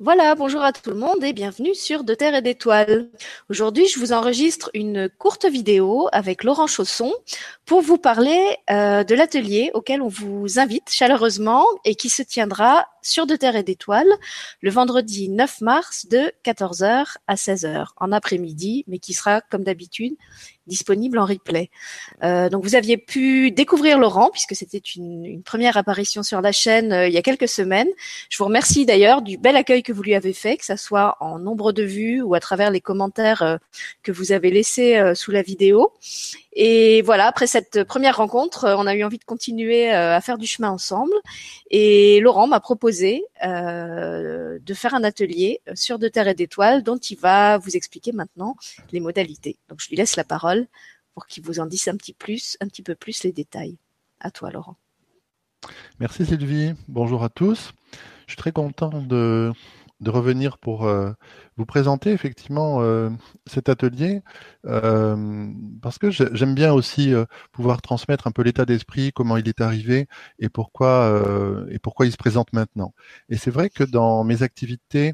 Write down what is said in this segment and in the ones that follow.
Voilà, bonjour à tout le monde et bienvenue sur De Terre et d'Étoiles. Aujourd'hui, je vous enregistre une courte vidéo avec Laurent Chausson pour vous parler euh, de l'atelier auquel on vous invite chaleureusement et qui se tiendra sur De Terre et d'Étoiles le vendredi 9 mars de 14h à 16h en après-midi, mais qui sera comme d'habitude disponible en replay. Euh, donc vous aviez pu découvrir Laurent puisque c'était une, première apparition sur la chaîne euh, il y a quelques semaines. Je vous remercie d'ailleurs du bel accueil que vous lui avez fait, que ça soit en nombre de vues ou à travers les commentaires euh, que vous avez laissés sous la vidéo. Et voilà, après cette première rencontre, on a eu envie de continuer à faire du chemin ensemble. Et Laurent m'a proposé euh, de faire un atelier sur De Terre et d'Étoiles dont il va vous expliquer maintenant les modalités. Donc je lui laisse la parole pour qu'il vous en dise un petit plus, un petit peu plus les détails. À toi, Laurent. Merci Sylvie. Bonjour à tous. Je suis très content de de revenir pour euh, vous présenter effectivement euh, cet atelier, euh, parce que j'aime bien aussi pouvoir transmettre un peu l'état d'esprit, comment il est arrivé et pourquoi et pourquoi il se présente maintenant. Et c'est vrai que dans mes activités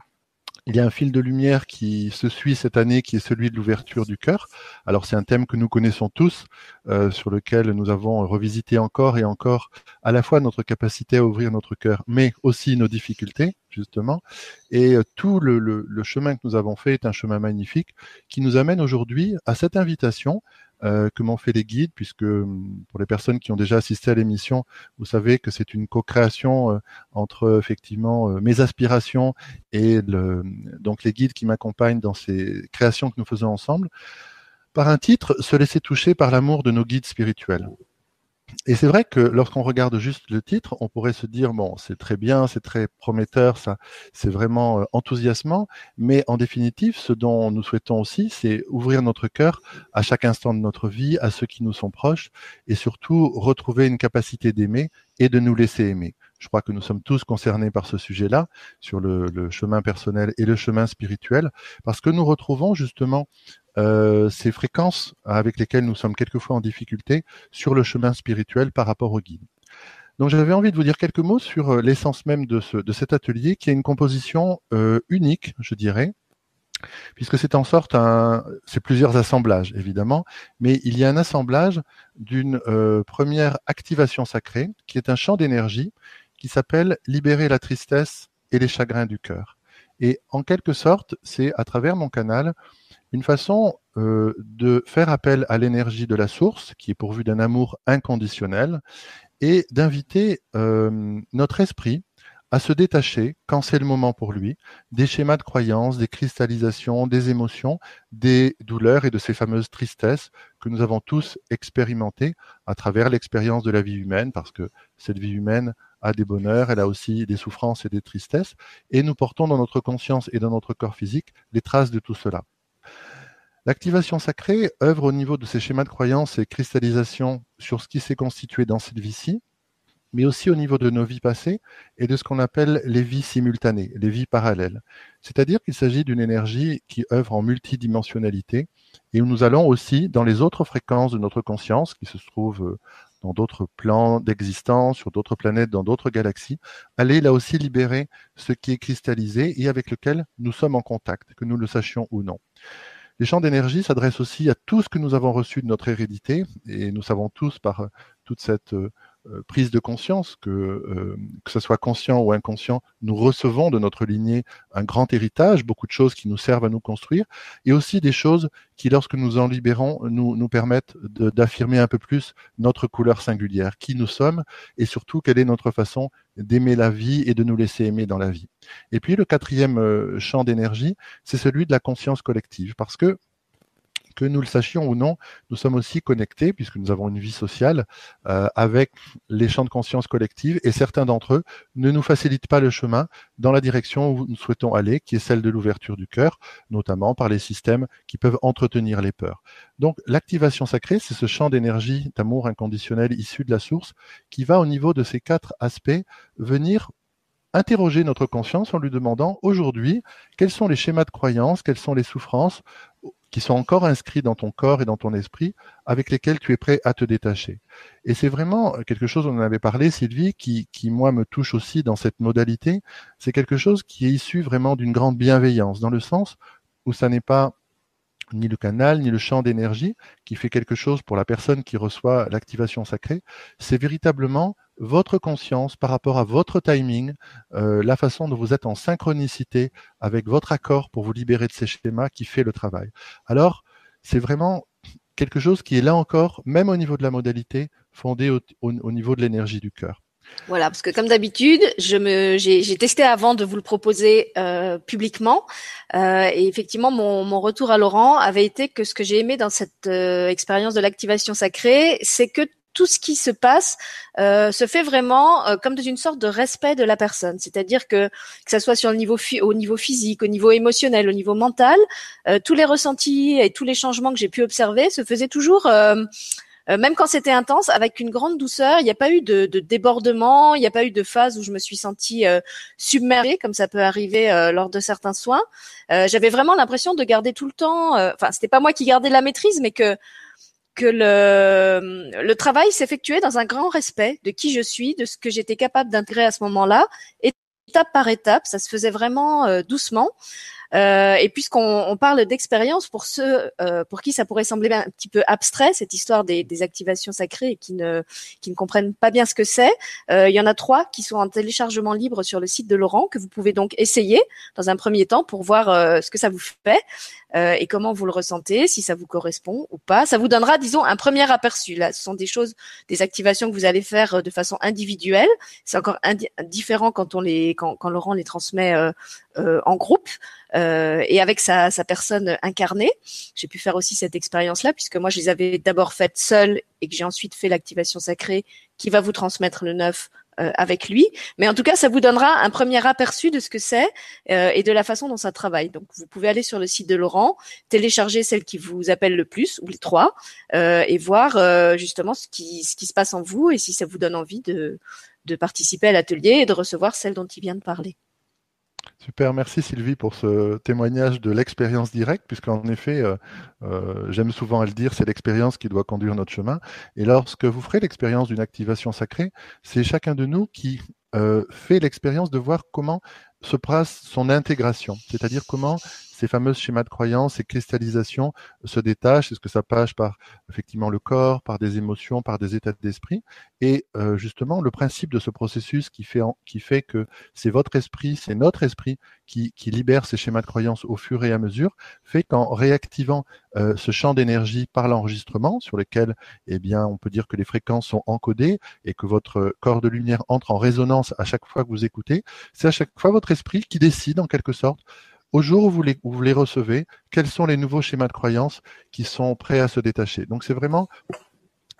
il y a un fil de lumière qui se suit cette année, qui est celui de l'ouverture du cœur. Alors c'est un thème que nous connaissons tous, euh, sur lequel nous avons revisité encore et encore à la fois notre capacité à ouvrir notre cœur, mais aussi nos difficultés, justement. Et euh, tout le, chemin que nous avons fait est un chemin magnifique qui nous amène aujourd'hui à cette invitation euh, m'ont fait les guides, puisque hum, pour les personnes qui ont déjà assisté à l'émission, vous savez que c'est une co-création euh, entre effectivement euh, mes aspirations et donc les guides qui m'accompagnent dans ces créations que nous faisons ensemble, par un titre, Se laisser toucher par l'amour de nos guides spirituels. Et c'est vrai que lorsqu'on regarde juste le titre, on pourrait se dire bon, c'est très bien, c'est très prometteur, ça, c'est vraiment euh, enthousiasmant. Mais en définitive, ce dont nous souhaitons aussi, c'est ouvrir notre cœur à chaque instant de notre vie, à ceux qui nous sont proches, et surtout retrouver une capacité d'aimer et de nous laisser aimer. Je crois que nous sommes tous concernés par ce sujet-là, sur le, chemin personnel et le chemin spirituel, parce que nous retrouvons justement euh, ces fréquences avec lesquelles nous sommes quelquefois en difficulté sur le chemin spirituel par rapport au guide. Donc j'avais envie de vous dire quelques mots sur euh, l'essence même de, ce, de cet atelier qui est une composition euh, unique, je dirais, puisque c'est en sorte un, c'est plusieurs assemblages évidemment, mais il y a un assemblage d'une première activation sacrée qui est un champ d'énergie qui s'appelle libérer la tristesse et les chagrins du cœur. Et en quelque sorte, c'est à travers mon canal une façon euh, de faire appel à l'énergie de la source, qui est pourvue d'un amour inconditionnel, et d'inviter euh, notre esprit à se détacher, quand c'est le moment pour lui, des schémas de croyances, des cristallisations, des émotions, des douleurs et de ces fameuses tristesses que nous avons tous expérimentées à travers l'expérience de la vie humaine, parce que cette vie humaine a des bonheurs, elle a aussi des souffrances et des tristesses, et nous portons dans notre conscience et dans notre corps physique les traces de tout cela. L'activation sacrée œuvre au niveau de ces schémas de croyances et cristallisation sur ce qui s'est constitué dans cette vie-ci, mais aussi au niveau de nos vies passées et de ce qu'on appelle les vies simultanées, les vies parallèles. C'est-à-dire qu'il s'agit d'une énergie qui œuvre en multidimensionnalité et où nous allons aussi dans les autres fréquences de notre conscience qui se trouvent euh, dans d'autres plans d'existence, sur d'autres planètes, dans d'autres galaxies, aller là aussi libérer ce qui est cristallisé et avec lequel nous sommes en contact, que nous le sachions ou non. Les champs d'énergie s'adressent aussi à tout ce que nous avons reçu de notre hérédité, et nous savons tous par toute cette euh, prise de conscience que, que ce soit conscient ou inconscient, nous recevons de notre lignée un grand héritage, beaucoup de choses qui nous servent à nous construire, et aussi des choses qui, lorsque nous en libérons, nous, nous permettent d'affirmer un peu plus notre couleur singulière, qui nous sommes, et surtout quelle est notre façon d'aimer la vie et de nous laisser aimer dans la vie. Et puis le quatrième euh, champ d'énergie, c'est celui de la conscience collective, parce que que nous le sachions ou non, nous sommes aussi connectés, puisque nous avons une vie sociale, euh, avec les champs de conscience collective, et certains d'entre eux ne nous facilitent pas le chemin dans la direction où nous souhaitons aller, qui est celle de l'ouverture du cœur, notamment par les systèmes qui peuvent entretenir les peurs. Donc l'activation sacrée, c'est ce champ d'énergie, d'amour inconditionnel issu de la source, qui va au niveau de ces quatre aspects venir interroger notre conscience en lui demandant aujourd'hui quels sont les schémas de croyance, quelles sont les souffrances qui sont encore inscrits dans ton corps et dans ton esprit, avec lesquels tu es prêt à te détacher. Et c'est vraiment quelque chose, on en avait parlé, Sylvie, qui, qui moi me touche aussi dans cette modalité. C'est quelque chose qui est issu vraiment d'une grande bienveillance, dans le sens où ça n'est pas ni le canal, ni le champ d'énergie qui fait quelque chose pour la personne qui reçoit l'activation sacrée. C'est véritablement votre conscience par rapport à votre timing, euh, la façon dont vous êtes en synchronicité avec votre accord pour vous libérer de ces schémas qui fait le travail. Alors, c'est vraiment quelque chose qui est là encore, même au niveau de la modalité, fondé au niveau de l'énergie du cœur. Voilà, parce que comme d'habitude, j'ai, testé avant de vous le proposer euh, publiquement, euh, et effectivement, mon, retour à Laurent avait été que ce que j'ai aimé dans cette expérience de l'activation sacrée, c'est que tout ce qui se passe euh, se fait vraiment euh, comme dans une sorte de respect de la personne. C'est-à-dire que que ça soit sur le niveau au niveau physique, au niveau émotionnel, au niveau mental, euh, tous les ressentis et tous les changements que j'ai pu observer se faisaient toujours euh, même quand c'était intense, avec une grande douceur. Il n'y a pas eu de, de débordement, il n'y a pas eu de phase où je me suis sentie euh, submergée, comme ça peut arriver euh, lors de certains soins. J'avais vraiment l'impression de garder tout le temps. Enfin, c'était pas moi qui gardais la maîtrise, mais que que le, le travail s'effectuait dans un grand respect de qui je suis, de ce que j'étais capable d'intégrer à ce moment-là, étape par étape. Ça se faisait vraiment doucement. Euh, et puisqu'on on parle d'expérience, pour ceux euh, pour qui ça pourrait sembler un petit peu abstrait, cette histoire des, des activations sacrées et qui ne, qui ne comprennent pas bien ce que c'est, euh, il y en a trois qui sont en téléchargement libre sur le site de Laurent, que vous pouvez donc essayer dans un premier temps pour voir euh, ce que ça vous fait euh, et comment vous le ressentez, si ça vous correspond ou pas. Ça vous donnera, disons, un premier aperçu. Là, ce sont des choses, des activations que vous allez faire de façon individuelle. C'est encore différent quand on les, quand, quand Laurent les transmet en groupe. Euh, et avec sa, sa personne incarnée. J'ai pu faire aussi cette expérience-là, puisque moi, je les avais d'abord faites seules et que j'ai ensuite fait l'activation sacrée qui va vous transmettre le neuf euh, avec lui. Mais en tout cas, ça vous donnera un premier aperçu de ce que c'est euh, et de la façon dont ça travaille. Donc, vous pouvez aller sur le site de Laurent, télécharger celle qui vous appelle le plus, ou les trois, euh, et voir euh, justement ce qui, ce qui se passe en vous et si ça vous donne envie de, de participer à l'atelier et de recevoir celle dont il vient de parler. Super, merci Sylvie pour ce témoignage de l'expérience directe, puisqu'en effet, euh, euh, j'aime souvent à le dire, c'est l'expérience qui doit conduire notre chemin. Et lorsque vous ferez l'expérience d'une activation sacrée, c'est chacun de nous qui euh, fait l'expérience de voir comment se passe son intégration, c'est-à-dire comment ces fameux schémas de croyance, ces cristallisations se détachent. Est-ce que ça passe par effectivement le corps, par des émotions, par des états d'esprit Et euh, justement, le principe de ce processus qui fait, que c'est votre esprit, c'est notre esprit qui, qui, libère ces schémas de croyance au fur et à mesure, fait qu'en réactivant euh, ce champ d'énergie par l'enregistrement, sur lequel, eh bien, on peut dire que les fréquences sont encodées et que votre corps de lumière entre en résonance à chaque fois que vous écoutez, c'est à chaque fois votre esprit qui décide en quelque sorte au jour où vous, les, recevez, quels sont les nouveaux schémas de croyance qui sont prêts à se détacher. Donc c'est vraiment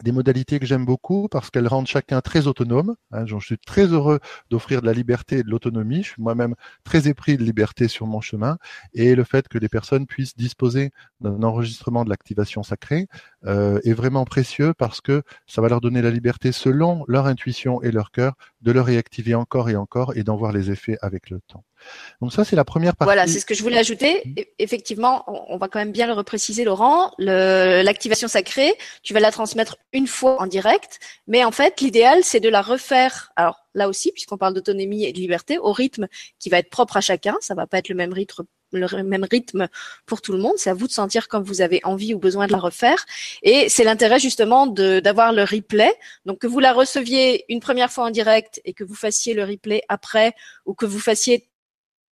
des modalités que j'aime beaucoup parce qu'elles rendent chacun très autonome. Hein, je suis très heureux d'offrir de la liberté et de l'autonomie. Je suis moi-même très épris de liberté sur mon chemin et le fait que les personnes puissent disposer d'un enregistrement de l'activation sacrée euh, est vraiment précieux parce que ça va leur donner la liberté selon leur intuition et leur cœur de le réactiver encore et encore et d'en voir les effets avec le temps. Donc ça, c'est la première partie. Voilà, c'est ce que je voulais ajouter. Mmh. Effectivement, on va quand même bien le repréciser, Laurent. L'activation sacrée, tu vas la transmettre une fois en direct, mais en fait, l'idéal, c'est de la refaire. Alors là aussi, puisqu'on parle d'autonomie et de liberté, au rythme qui va être propre à chacun. Ça va pas être le même rythme le même rythme pour tout le monde. C'est à vous de sentir comme vous avez envie ou besoin de la refaire. Et c'est l'intérêt justement d'avoir le replay. Donc que vous la receviez une première fois en direct et que vous fassiez le replay après ou que vous fassiez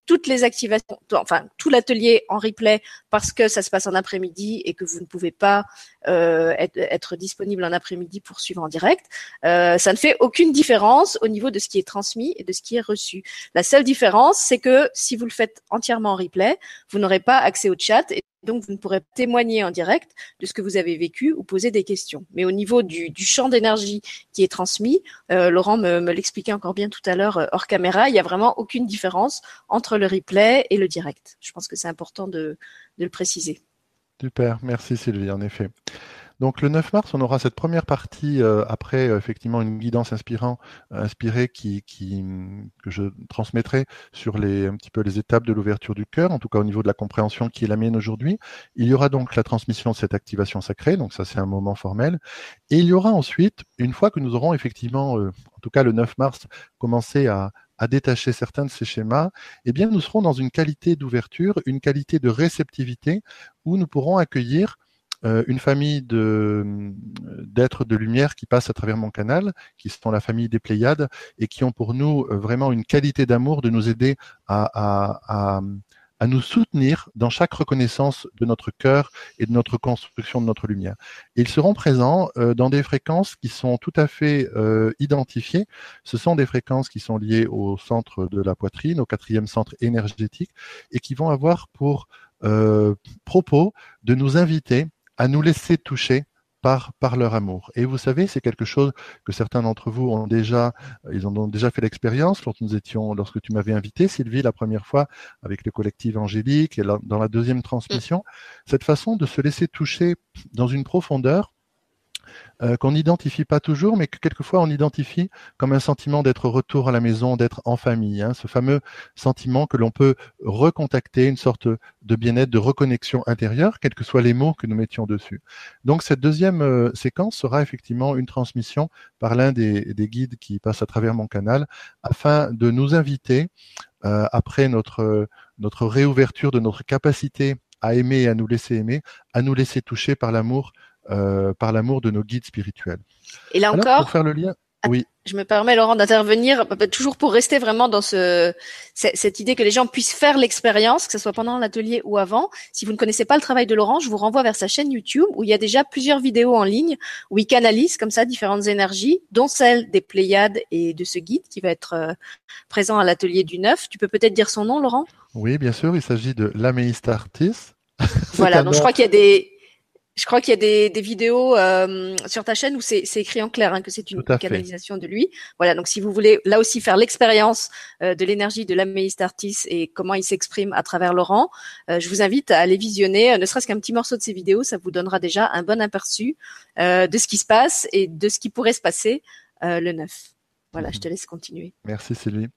toutes les activations, enfin tout l'atelier en replay parce que ça se passe en après-midi et que vous ne pouvez pas euh, être, disponible en après-midi pour suivre en direct, euh, ça ne fait aucune différence au niveau de ce qui est transmis et de ce qui est reçu. La seule différence, c'est que si vous le faites entièrement en replay, vous n'aurez pas accès au chat donc, vous ne pourrez témoigner en direct de ce que vous avez vécu ou poser des questions. Mais au niveau du, champ d'énergie qui est transmis, euh, Laurent me, me l'expliquait encore bien tout à l'heure euh, hors caméra, il n'y a vraiment aucune différence entre le replay et le direct. Je pense que c'est important de, de le préciser. Super, merci Sylvie, en effet. Donc le 9 mars, on aura cette première partie euh, après euh, effectivement une guidance inspirant, inspirée qui, que je transmettrai sur les un petit peu les étapes de l'ouverture du cœur, en tout cas au niveau de la compréhension qui est la mienne aujourd'hui. Il y aura donc la transmission de cette activation sacrée, donc ça c'est un moment formel, et il y aura ensuite, une fois que nous aurons effectivement, en tout cas le 9 mars, commencé à, à détacher certains de ces schémas, eh bien, nous serons dans une qualité d'ouverture, une qualité de réceptivité où nous pourrons accueillir euh, une famille de d'êtres de lumière qui passent à travers mon canal, qui sont la famille des Pléiades et qui ont pour nous euh, vraiment une qualité d'amour de nous aider à, à, à, à nous soutenir dans chaque reconnaissance de notre cœur et de notre construction de notre lumière. ils seront présents euh, dans des fréquences qui sont tout à fait euh, identifiées. Ce sont des fréquences qui sont liées au centre de la poitrine, au quatrième centre énergétique, et qui vont avoir pour euh, propos de nous inviter à nous laisser toucher par, par leur amour. Et vous savez, c'est quelque chose que certains d'entre vous ont déjà, ils ont déjà fait l'expérience lorsque nous étions, lorsque tu m'avais invité, Sylvie, la première fois avec le collectif angélique et dans la deuxième transmission, cette façon de se laisser toucher dans une profondeur euh, qu'on n'identifie pas toujours, mais que quelquefois on identifie comme un sentiment d'être retour à la maison, d'être en famille. Hein, ce fameux sentiment que l'on peut recontacter, une sorte de bien-être, de reconnexion intérieure, quels que soient les mots que nous mettions dessus. Donc cette deuxième euh, séquence sera effectivement une transmission par l'un des, guides qui passe à travers mon canal, afin de nous inviter, euh, après notre, notre réouverture de notre capacité à aimer et à nous laisser aimer, à nous laisser toucher par l'amour euh, par l'amour de nos guides spirituels. Et là encore, pour faire le lien, oui. Je me permets, Laurent, d'intervenir toujours pour rester vraiment dans ce, cette idée que les gens puissent faire l'expérience, que ce soit pendant l'atelier ou avant. Si vous ne connaissez pas le travail de Laurent, je vous renvoie vers sa chaîne YouTube où il y a déjà plusieurs vidéos en ligne où il canalise comme ça différentes énergies, dont celle des Pléiades et de ce guide qui va être euh, présent à l'atelier du 9. Tu peux peut-être dire son nom, Laurent? Oui, bien sûr. Il s'agit de l'Améista Artis. voilà, donc je crois qu'il y a des, je crois qu'il y a des, des vidéos euh, sur ta chaîne où c'est écrit en clair hein, que c'est une canalisation de lui. Voilà, donc si vous voulez là aussi faire l'expérience euh, de l'énergie de l'améiste Artis et comment il s'exprime à travers Laurent, euh, je vous invite à aller visionner, ne serait-ce qu'un petit morceau de ces vidéos, ça vous donnera déjà un bon aperçu de ce qui se passe et de ce qui pourrait se passer le 9. Voilà, je te laisse continuer. Merci Sylvie.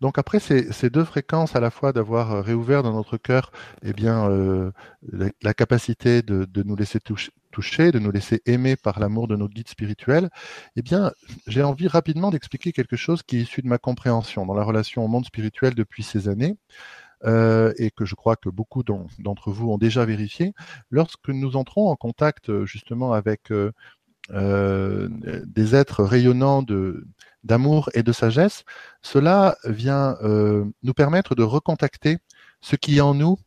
Donc après ces, deux fréquences, à la fois d'avoir euh, réouvert dans notre cœur eh bien, euh, la, capacité de, de, nous laisser toucher, de nous laisser aimer par l'amour de nos guides spirituels, eh bien, j'ai envie rapidement d'expliquer quelque chose qui est issu de ma compréhension dans la relation au monde spirituel depuis ces années. Euh, et que je crois que beaucoup d'entre vous ont déjà vérifié, lorsque nous entrons en contact justement avec euh, des êtres rayonnants de, d'amour et de sagesse, cela vient euh, nous permettre de recontacter ce qui en nous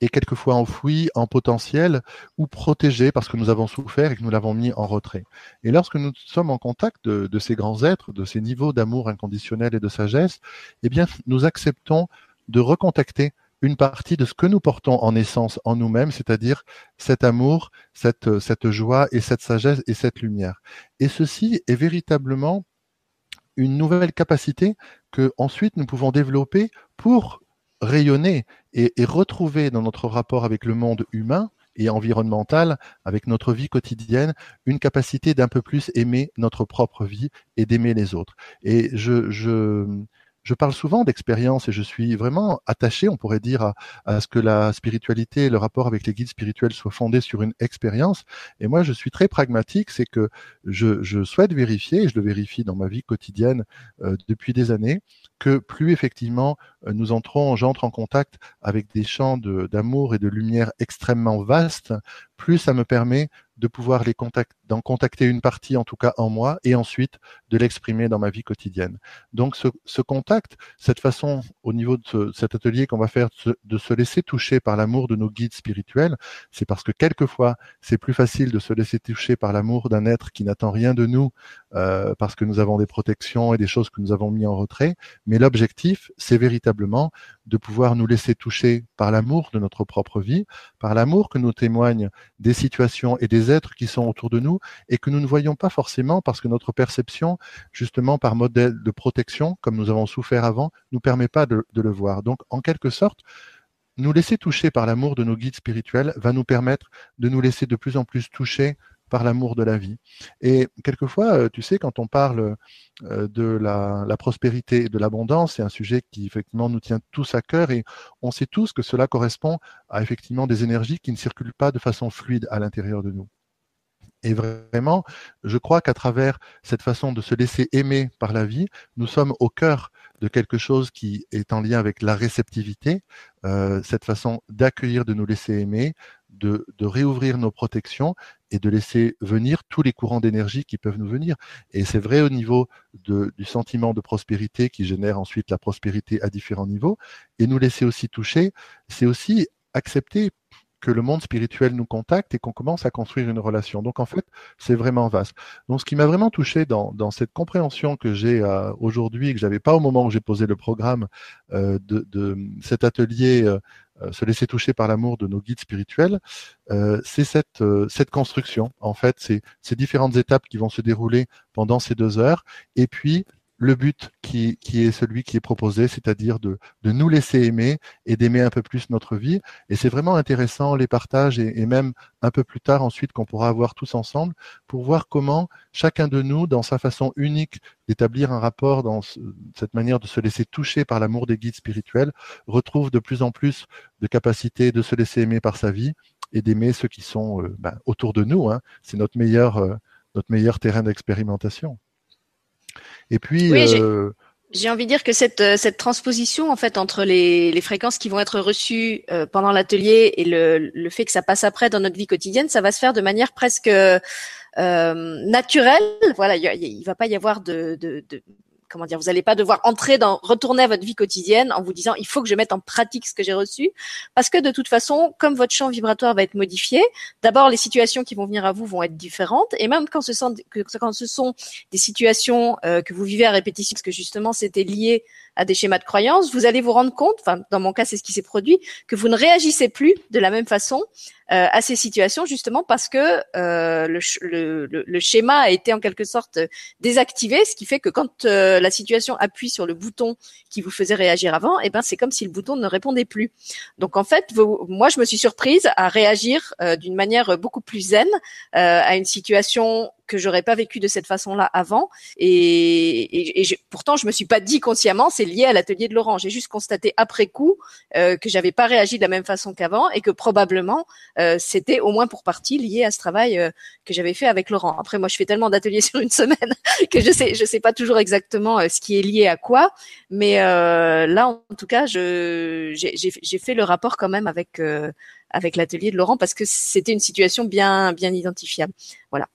est quelquefois enfoui en potentiel ou protégé parce que nous avons souffert et que nous l'avons mis en retrait. Et lorsque nous sommes en contact de, de ces grands êtres, de ces niveaux d'amour inconditionnel et de sagesse, eh bien, nous acceptons de recontacter une partie de ce que nous portons en essence en nous-mêmes, c'est-à-dire cet amour, cette, cette joie et cette sagesse et cette lumière. Et ceci est véritablement une nouvelle capacité que ensuite nous pouvons développer pour rayonner et, retrouver dans notre rapport avec le monde humain et environnemental, avec notre vie quotidienne, une capacité d'un peu plus aimer notre propre vie et d'aimer les autres. Et je, je parle souvent d'expérience et je suis vraiment attaché, on pourrait dire, à, ce que la spiritualité, le rapport avec les guides spirituels soit fondé sur une expérience. Et moi, je suis très pragmatique, c'est que je, souhaite vérifier, et je le vérifie dans ma vie quotidienne euh, depuis des années, que plus effectivement euh, nous entrons, j'entre en contact avec des champs d'amour et de lumière extrêmement vastes, plus ça me permet de pouvoir les contacter, d'en contacter une partie en tout cas en moi et ensuite de l'exprimer dans ma vie quotidienne. Donc ce, contact, cette façon au niveau de cet atelier qu'on va faire de se laisser toucher par l'amour de nos guides spirituels, c'est parce que quelquefois c'est plus facile de se laisser toucher par l'amour d'un être qui n'attend rien de nous euh, parce que nous avons des protections et des choses que nous avons mis en retrait. Mais l'objectif, c'est véritablement de pouvoir nous laisser toucher par l'amour de notre propre vie, par l'amour que nous témoignent des situations et des êtres qui sont autour de nous et que nous ne voyons pas forcément parce que notre perception, justement par modèle de protection, comme nous avons souffert avant, nous permet pas de, de le voir. Donc, en quelque sorte, nous laisser toucher par l'amour de nos guides spirituels va nous permettre de nous laisser de plus en plus toucher par l'amour de la vie. Et quelquefois, tu sais, quand on parle de la, prospérité et de l'abondance, c'est un sujet qui effectivement nous tient tous à cœur et on sait tous que cela correspond à effectivement des énergies qui ne circulent pas de façon fluide à l'intérieur de nous. Et vraiment, je crois qu'à travers cette façon de se laisser aimer par la vie, nous sommes au cœur de quelque chose qui est en lien avec la réceptivité, euh, cette façon d'accueillir, de nous laisser aimer, de, réouvrir nos protections et de laisser venir tous les courants d'énergie qui peuvent nous venir. Et c'est vrai au niveau du sentiment de prospérité qui génère ensuite la prospérité à différents niveaux. Et nous laisser aussi toucher, c'est aussi accepter que le monde spirituel nous contacte et qu'on commence à construire une relation. Donc en fait, c'est vraiment vaste. Donc ce qui m'a vraiment touché dans, cette compréhension que j'ai euh, aujourd'hui que j'avais pas au moment où j'ai posé le programme euh, de, cet atelier euh, se laisser toucher par l'amour de nos guides spirituels, euh, c'est cette, cette construction. En fait, c'est ces différentes étapes qui vont se dérouler pendant ces deux heures. Et puis le but qui, est celui qui est proposé, c'est-à-dire de, nous laisser aimer et d'aimer un peu plus notre vie. Et c'est vraiment intéressant les partages et, même un peu plus tard ensuite qu'on pourra avoir tous ensemble pour voir comment chacun de nous, dans sa façon unique d'établir un rapport, dans cette manière de se laisser toucher par l'amour des guides spirituels, retrouve de plus en plus de capacité de se laisser aimer par sa vie et d'aimer ceux qui sont euh, ben, autour de nous. Hein. C'est euh, notre meilleur terrain d'expérimentation. Et puis, euh, j'ai envie de dire que cette, euh, cette transposition en fait entre les, les fréquences qui vont être reçues euh, pendant l'atelier et le, le, fait que ça passe après dans notre vie quotidienne, ça va se faire de manière presque euh, naturelle. Voilà, il, il va pas y avoir de, de, de comment dire, vous n'allez pas devoir entrer dans, retourner à votre vie quotidienne en vous disant il faut que je mette en pratique ce que j'ai reçu, parce que de toute façon, comme votre champ vibratoire va être modifié, d'abord les situations qui vont venir à vous vont être différentes, et même quand ce sont, quand ce sont des situations euh, que vous vivez à répétition, parce que justement c'était lié à des schémas de croyance, vous allez vous rendre compte, enfin dans mon cas c'est ce qui s'est produit, que vous ne réagissez plus de la même façon euh, à ces situations justement parce que euh, le, le, le, schéma a été en quelque sorte désactivé, ce qui fait que quand euh, la situation appuie sur le bouton qui vous faisait réagir avant, et eh ben c'est comme si le bouton ne répondait plus. Donc en fait, moi je me suis surprise à réagir d'une manière beaucoup plus zen à une situation que j'aurais pas vécu de cette façon-là avant. Et, et, pourtant, je me suis pas dit consciemment, c'est lié à l'atelier de Laurent. J'ai juste constaté après coup euh, que j'avais pas réagi de la même façon qu'avant et que probablement euh, c'était au moins pour partie lié à ce travail euh, que j'avais fait avec Laurent. Après, moi, je fais tellement d'ateliers sur une semaine que je sais, je sais pas toujours exactement euh, ce qui est lié à quoi. Mais euh, là, en tout cas, je j'ai fait le rapport quand même avec avec l'atelier de Laurent parce que c'était une situation bien bien identifiable. Voilà.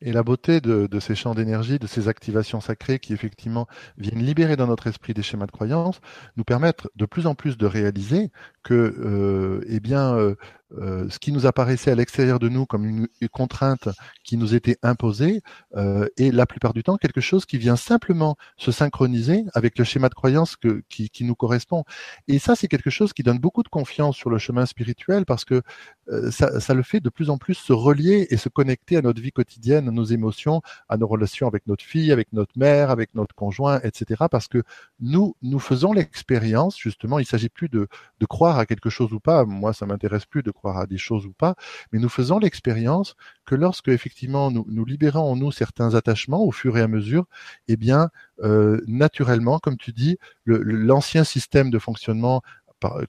Et la beauté de, ces champs d'énergie, de ces activations sacrées qui effectivement viennent libérer dans notre esprit des schémas de croyance, nous permettent de plus en plus de réaliser que, euh, eh bien, euh, euh, ce qui nous apparaissait à l'extérieur de nous comme une, contrainte qui nous était imposée euh, est la plupart du temps quelque chose qui vient simplement se synchroniser avec le schéma de croyance qui, nous correspond. Et ça, c'est quelque chose qui donne beaucoup de confiance sur le chemin spirituel parce que euh, ça, le fait de plus en plus se relier et se connecter à notre vie quotidienne, à nos émotions, à nos relations avec notre fille, avec notre mère, avec notre conjoint, etc. Parce que nous, nous faisons l'expérience, justement, il s'agit plus de, de croire à quelque chose ou pas. Moi, ça m'intéresse plus de croire à des choses ou pas, mais nous faisons l'expérience que lorsque effectivement nous, libérons en nous certains attachements au fur et à mesure, eh bien euh, naturellement, comme tu dis, l'ancien système de fonctionnement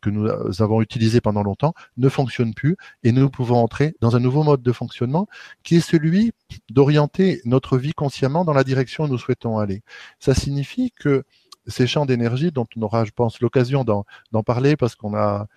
que nous avons utilisé pendant longtemps ne fonctionne plus et nous pouvons entrer dans un nouveau mode de fonctionnement qui est celui d'orienter notre vie consciemment dans la direction où nous souhaitons aller. Ça signifie que ces champs d'énergie dont on aura, je pense, l'occasion d'en parler parce qu'on a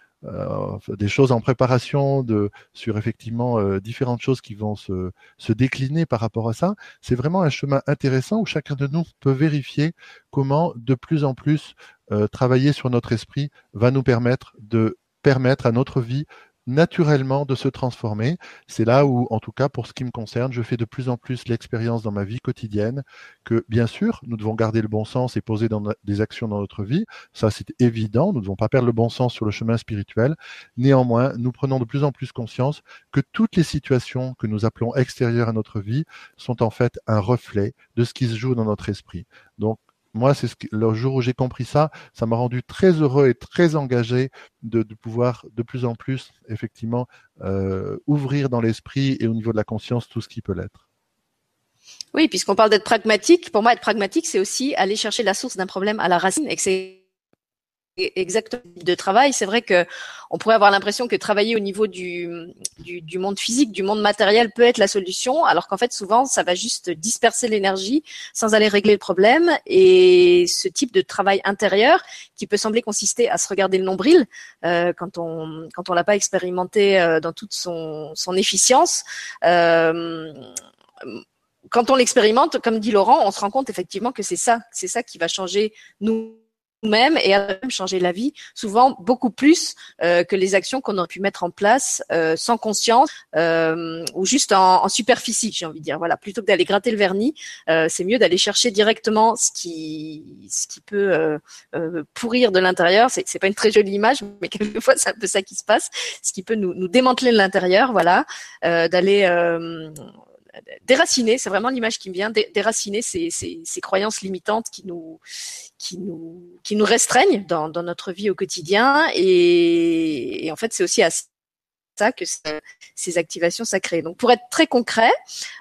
des choses en préparation de, sur effectivement euh, différentes choses qui vont se, se décliner par rapport à ça. C'est vraiment un chemin intéressant où chacun de nous peut vérifier comment de plus en plus euh, travailler sur notre esprit va nous permettre de permettre à notre vie naturellement de se transformer. C'est là où, en tout cas, pour ce qui me concerne, je fais de plus en plus l'expérience dans ma vie quotidienne que, bien sûr, nous devons garder le bon sens et poser des actions dans notre vie. Ça, c'est évident. Nous ne devons pas perdre le bon sens sur le chemin spirituel. Néanmoins, nous prenons de plus en plus conscience que toutes les situations que nous appelons extérieures à notre vie sont en fait un reflet de ce qui se joue dans notre esprit. Donc, moi, c'est ce le jour où j'ai compris ça, ça m'a rendu très heureux et très engagé de, de pouvoir de plus en plus, effectivement, euh, ouvrir dans l'esprit et au niveau de la conscience tout ce qui peut l'être. Oui, puisqu'on parle d'être pragmatique, pour moi, être pragmatique, c'est aussi aller chercher la source d'un problème à la racine et que c'est exactement de travail. C'est vrai que on pourrait avoir l'impression que travailler au niveau du, du, du, monde physique, du monde matériel peut être la solution, alors qu'en fait souvent ça va juste disperser l'énergie sans aller régler le problème. Et ce type de travail intérieur, qui peut sembler consister à se regarder le nombril euh, quand on quand on l'a pas expérimenté euh, dans toute son, son efficience. Euh, quand on l'expérimente, comme dit Laurent, on se rend compte effectivement que c'est ça, c'est ça qui va changer nous même et à même changer la vie, souvent beaucoup plus euh, que les actions qu'on aurait pu mettre en place euh, sans conscience euh, ou juste en, en superficie, j'ai envie de dire. Voilà, plutôt que d'aller gratter le vernis, euh, c'est mieux d'aller chercher directement ce qui ce qui peut euh, euh, pourrir de l'intérieur. C'est, c'est pas une très jolie image, mais quelquefois c'est un peu ça qui se passe. Ce qui peut nous, nous démanteler de l'intérieur, voilà, d'aller déraciner, c'est vraiment l'image qui me vient, déraciner ces, ces, ces, croyances limitantes qui nous, qui nous, qui nous restreignent dans, dans notre vie au quotidien. Et, et en fait, c'est aussi à ça que ces activations sacrées. Donc pour être très concret,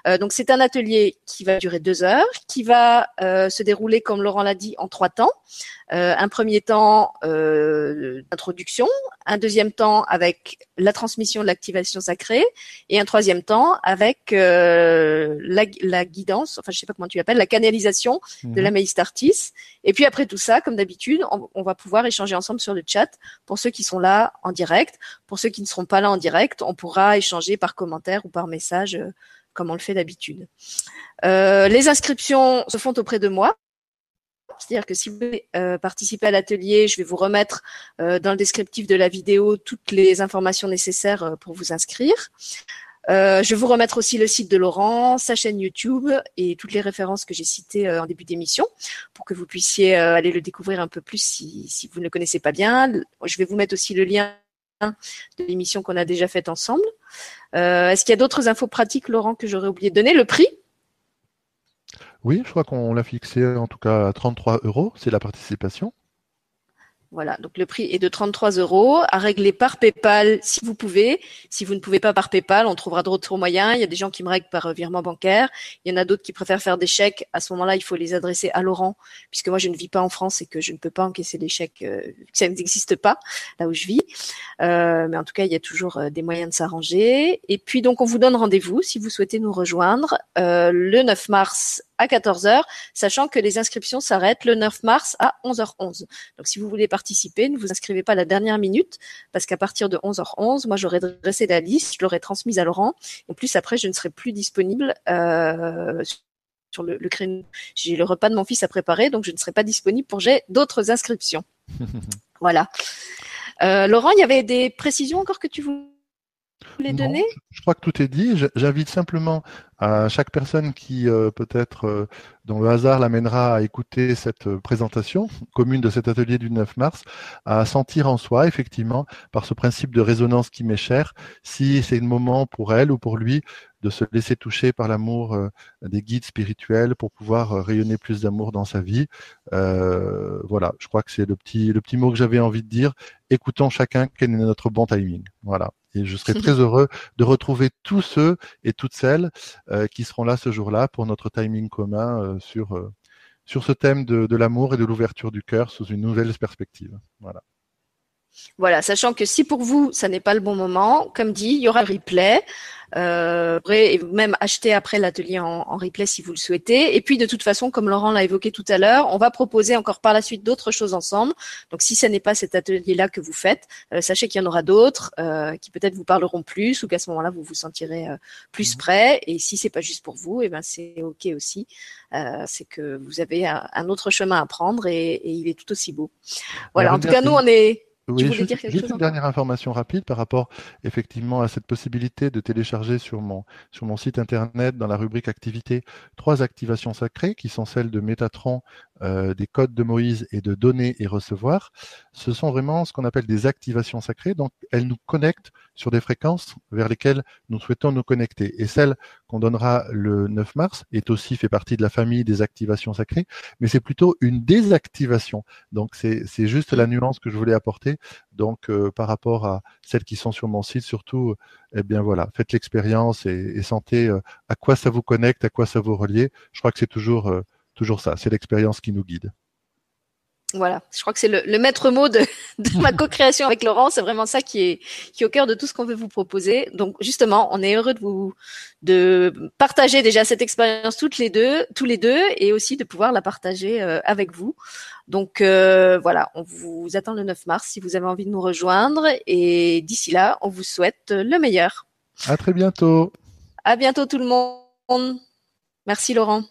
euh, donc c'est un atelier qui va durer deux heures, qui va euh, se dérouler comme Laurent l'a dit en trois temps. Euh, un premier temps euh, d'introduction, un deuxième temps avec la transmission de l'activation sacrée et un troisième temps avec euh, la, la, guidance, enfin je sais pas comment tu l'appelles, la canalisation de la mhm. Maïs Artis. Et puis après tout ça, comme d'habitude, on, on, va pouvoir échanger ensemble sur le chat pour ceux qui sont là en direct. Pour ceux qui ne seront pas là en direct, on pourra échanger par commentaire ou par message euh, comme on le fait d'habitude. Euh, les inscriptions se font auprès de moi. C'est-à-dire que si vous voulez euh, participer à l'atelier, je vais vous remettre dans le descriptif de la vidéo toutes les informations nécessaires pour vous inscrire. Je vais vous remettre aussi le site de Laurent, sa chaîne YouTube et toutes les références que j'ai citées en début d'émission pour que vous puissiez aller le découvrir un peu plus si, vous ne le connaissez pas bien. Je vais vous mettre aussi le lien de l'émission qu'on a déjà faite ensemble. Est-ce qu'il y a d'autres infos pratiques, Laurent, que j'aurais oublié de donner? Le prix? Oui, je crois qu'on l'a fixé en tout cas à 33 euros, c'est la participation. Voilà, donc le prix est de 33 euros à régler par PayPal si vous pouvez. Si vous ne pouvez pas par PayPal, on trouvera d'autres moyens. Il y a des gens qui me règlent par euh, virement bancaire. Il y en a d'autres qui préfèrent faire des chèques. À ce moment-là, il faut les adresser à Laurent, puisque moi je ne vis pas en France et que je ne peux pas encaisser les chèques, euh, ça n'existe pas là où je vis. Euh, mais en tout cas, il y a toujours euh, des moyens de s'arranger. Et puis donc, on vous donne rendez-vous si vous souhaitez nous rejoindre le 9 mars à 14h, sachant que les inscriptions s'arrêtent le 9 mars à 11h11. Donc si vous voulez participer, ne vous inscrivez pas à la dernière minute, parce qu'à partir de 11h11, moi j'aurais dressé la liste, je l'aurais transmise à Laurent. En plus, après, je ne serai plus disponible euh, sur le, le créneau. J'ai le repas de mon fils à préparer, donc je ne serai pas disponible pour j'ai d'autres inscriptions. voilà. Euh, Laurent, il y avait des précisions encore que tu voulais Je crois que tout est dit. J'invite simplement à chaque personne qui euh, peut-être euh, dont le hasard l'amènera à écouter cette euh, présentation commune de cet atelier du 9 mars, à sentir en soi effectivement par ce principe de résonance qui m'est cher, si c'est le moment pour elle ou pour lui de se laisser toucher par l'amour des guides spirituels pour pouvoir rayonner plus d'amour dans sa vie. Voilà, je crois que c'est le petit le petit mot que j'avais envie de dire. Écoutons chacun quel est notre bon timing. Voilà. Et je serai très heureux de retrouver tous ceux et toutes celles euh, qui seront là ce jour-là pour notre timing commun euh, sur, euh, sur ce thème de, de l'amour et de l'ouverture du cœur sous une nouvelle perspective. Voilà. Voilà, sachant que si pour vous, ça n'est pas le bon moment, comme dit, il y aura un replay. Euh, et même acheter après l'atelier en, en, replay si vous le souhaitez. Et puis de toute façon, comme Laurent l'a évoqué tout à l'heure, on va proposer encore par la suite d'autres choses ensemble. Donc si ce n'est pas cet atelier-là que vous faites, euh, sachez qu'il y en aura d'autres euh, qui peut-être vous parleront plus ou qu'à ce moment-là vous vous sentirez euh, plus mmh. prêt. Et si c'est pas juste pour vous, et eh ben c'est ok aussi. Euh, c'est que vous avez un, un, autre chemin à prendre et, et il est tout aussi beau. Voilà. En tout cas, nous on est oui, juste, juste une dernière information rapide par rapport effectivement à cette possibilité de télécharger sur mon, sur mon site internet dans la rubrique activités trois activations sacrées qui sont celles de Métatron, euh, des codes de Moïse et de donner et recevoir, ce sont vraiment ce qu'on appelle des activations sacrées. Donc, elles nous connectent sur des fréquences vers lesquelles nous souhaitons nous connecter. Et celle qu'on donnera le 9 mars est aussi fait partie de la famille des activations sacrées, mais c'est plutôt une désactivation. Donc, c'est juste la nuance que je voulais apporter. Donc, euh, par rapport à celles qui sont sur mon site, surtout, eh bien voilà, faites l'expérience et, sentez euh, à quoi ça vous connecte, à quoi ça vous relie. Je crois que c'est toujours, euh, toujours ça, c'est l'expérience qui nous guide. Voilà, je crois que c'est le, maître mot de, ma co-création avec Laurent. C'est vraiment ça qui est, qui est au cœur de tout ce qu'on veut vous proposer. Donc justement, on est heureux de vous de partager déjà cette expérience toutes les deux, tous les deux, et aussi de pouvoir la partager euh, avec vous. Donc euh, voilà, on vous attend le 9 mars si vous avez envie de nous rejoindre. Et d'ici là, on vous souhaite le meilleur. À très bientôt. À bientôt tout le monde. Merci Laurent.